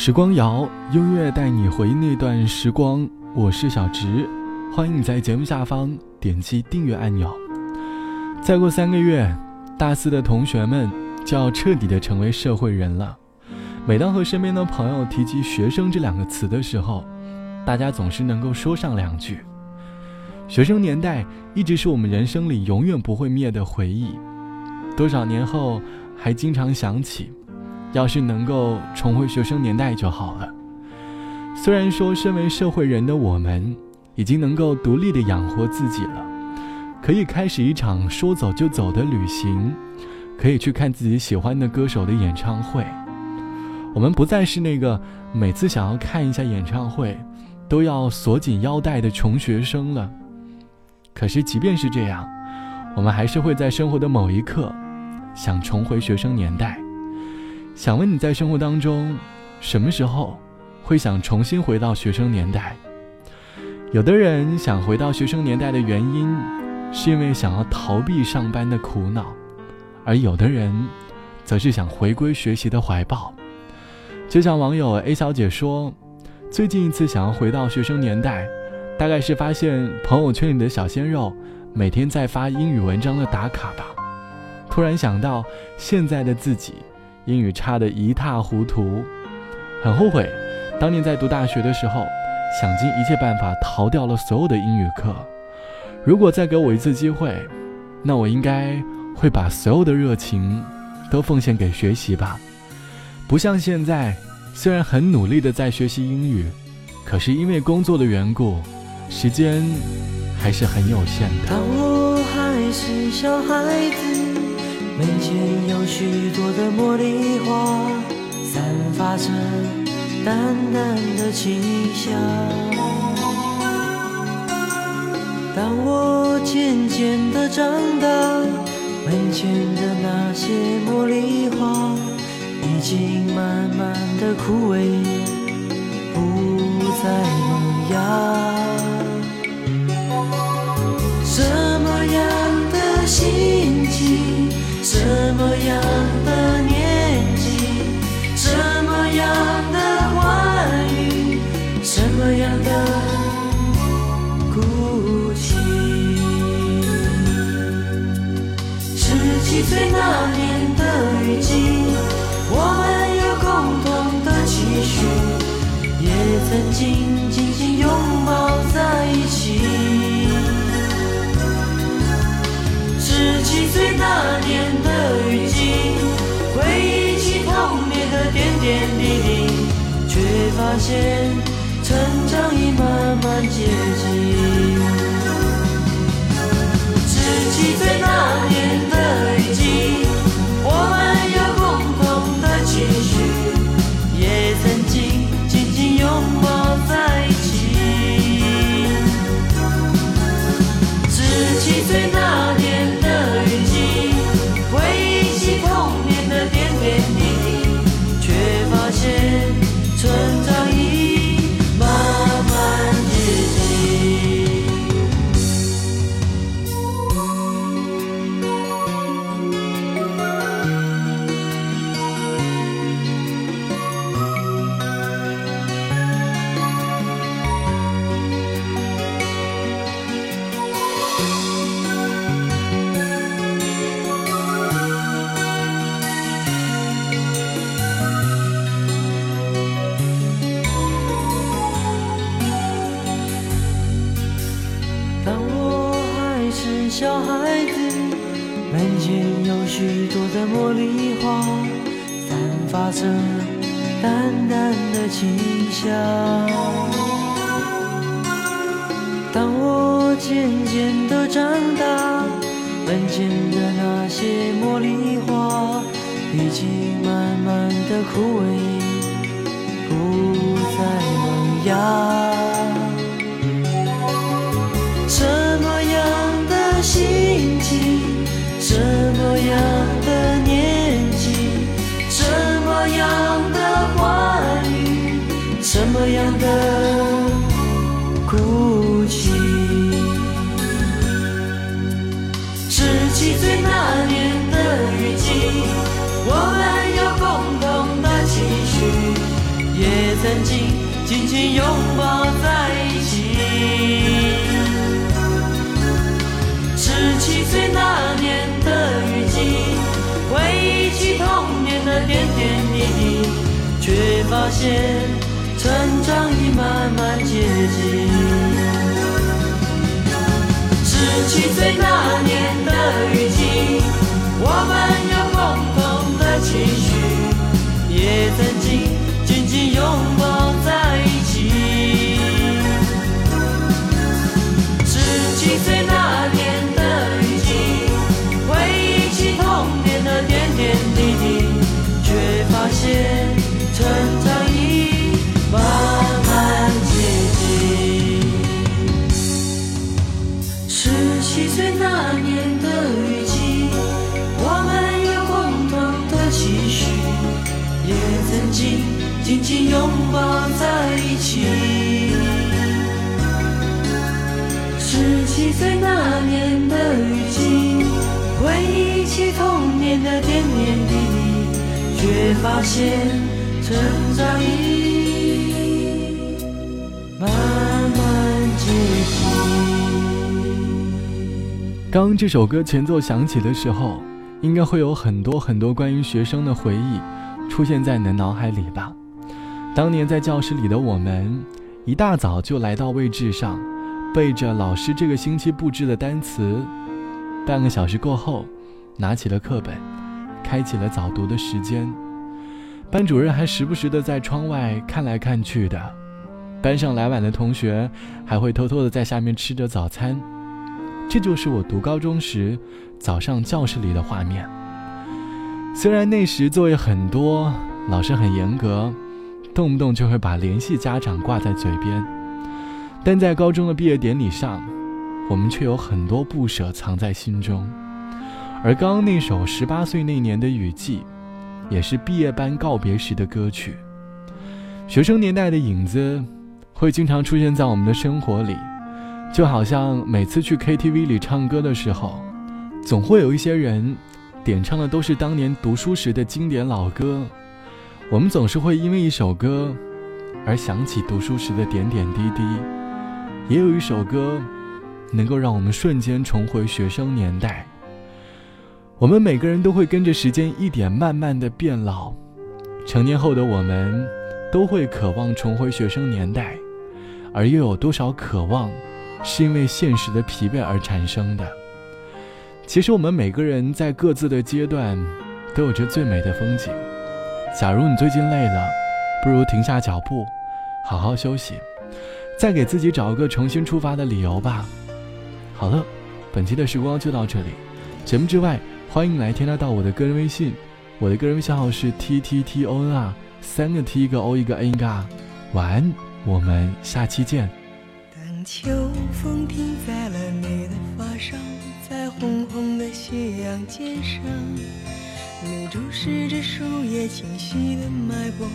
时光谣，音乐带你回忆那段时光。我是小直，欢迎你在节目下方点击订阅按钮。再过三个月，大四的同学们就要彻底的成为社会人了。每当和身边的朋友提及“学生”这两个词的时候，大家总是能够说上两句。学生年代一直是我们人生里永远不会灭的回忆，多少年后还经常想起。要是能够重回学生年代就好了。虽然说身为社会人的我们，已经能够独立的养活自己了，可以开始一场说走就走的旅行，可以去看自己喜欢的歌手的演唱会。我们不再是那个每次想要看一下演唱会，都要锁紧腰带的穷学生了。可是即便是这样，我们还是会在生活的某一刻，想重回学生年代。想问你在生活当中，什么时候会想重新回到学生年代？有的人想回到学生年代的原因，是因为想要逃避上班的苦恼，而有的人，则是想回归学习的怀抱。就像网友 A 小姐说，最近一次想要回到学生年代，大概是发现朋友圈里的小鲜肉每天在发英语文章的打卡吧。突然想到现在的自己。英语差得一塌糊涂，很后悔，当年在读大学的时候，想尽一切办法逃掉了所有的英语课。如果再给我一次机会，那我应该会把所有的热情都奉献给学习吧。不像现在，虽然很努力的在学习英语，可是因为工作的缘故，时间还是很有限的。当我还是小孩子。门前有许多的茉莉花，散发着淡淡的清香。当我渐渐的长大，门前的那些茉莉花已经慢慢的枯萎，不再萌芽。什么样的心情？怎么样岁那年的雨季，回忆起童年的点点滴滴，却发现成长已慢慢接近。十七岁那年的雨季，许多的茉莉花，散发着淡淡的清香。当我渐渐的长大，门前的那些茉莉花已经慢慢的枯萎，不再萌芽。什么样的年纪，什么样的话语，什么样的哭泣？十七岁那年的雨季，我们有共同的期许，也曾经紧紧拥抱在一点点滴滴，却发现成长已慢慢接近。十七岁那年的雨季，我们有共同的期许，也曾经起童年的点点滴滴，却发现成长已慢慢接近。刚这首歌前奏响起的时候，应该会有很多很多关于学生的回忆出现在你的脑海里吧。当年在教室里的我们，一大早就来到位置上，背着老师这个星期布置的单词。半个小时过后，拿起了课本，开启了早读的时间。班主任还时不时的在窗外看来看去的，班上来晚的同学还会偷偷的在下面吃着早餐。这就是我读高中时早上教室里的画面。虽然那时作业很多，老师很严格，动不动就会把联系家长挂在嘴边，但在高中的毕业典礼上，我们却有很多不舍藏在心中。而刚刚那首《十八岁那年的雨季》，也是毕业班告别时的歌曲。学生年代的影子，会经常出现在我们的生活里。就好像每次去 KTV 里唱歌的时候，总会有一些人点唱的都是当年读书时的经典老歌。我们总是会因为一首歌而想起读书时的点点滴滴。也有一首歌能够让我们瞬间重回学生年代。我们每个人都会跟着时间一点慢慢的变老，成年后的我们都会渴望重回学生年代，而又有多少渴望？是因为现实的疲惫而产生的。其实我们每个人在各自的阶段，都有着最美的风景。假如你最近累了，不如停下脚步，好好休息，再给自己找个重新出发的理由吧。好了，本期的时光就到这里。节目之外，欢迎来添加到我的个人微信，我的个人微信号是 t t t o n r，三个 t 一个 o 一个 n 一个。晚安，我们下期见。当秋风停在了你的发梢，在红红的斜阳肩上，你注视着树叶清晰的脉搏，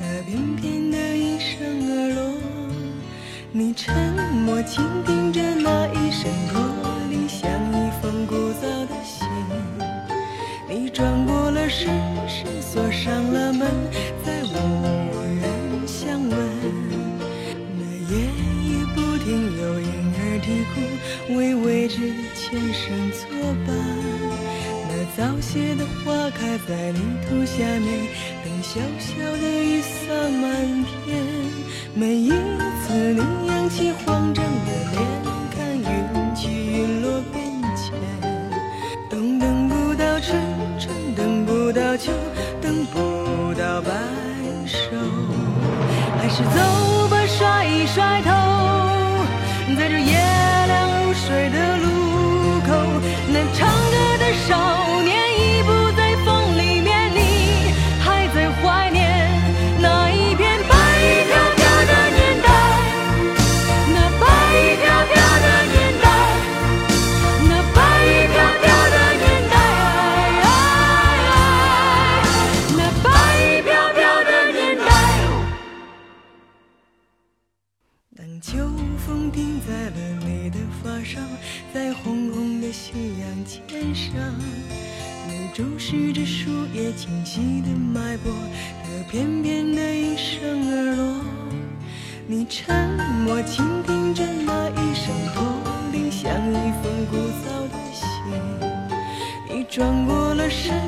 它翩翩地应声而落。你沉默倾听着那一声驼过了身，是锁上了门，再无人相问。那夜已不停有婴儿啼哭，为未知前生作伴。那早谢的花开在泥土下面，等小小的雨洒满天。每一次你扬起风停在了你的发梢在红红的夕阳肩上你注视着树叶清晰的脉搏它偏偏的一声而落。你沉默倾听着那一声驼铃像一封古早的信你转过了身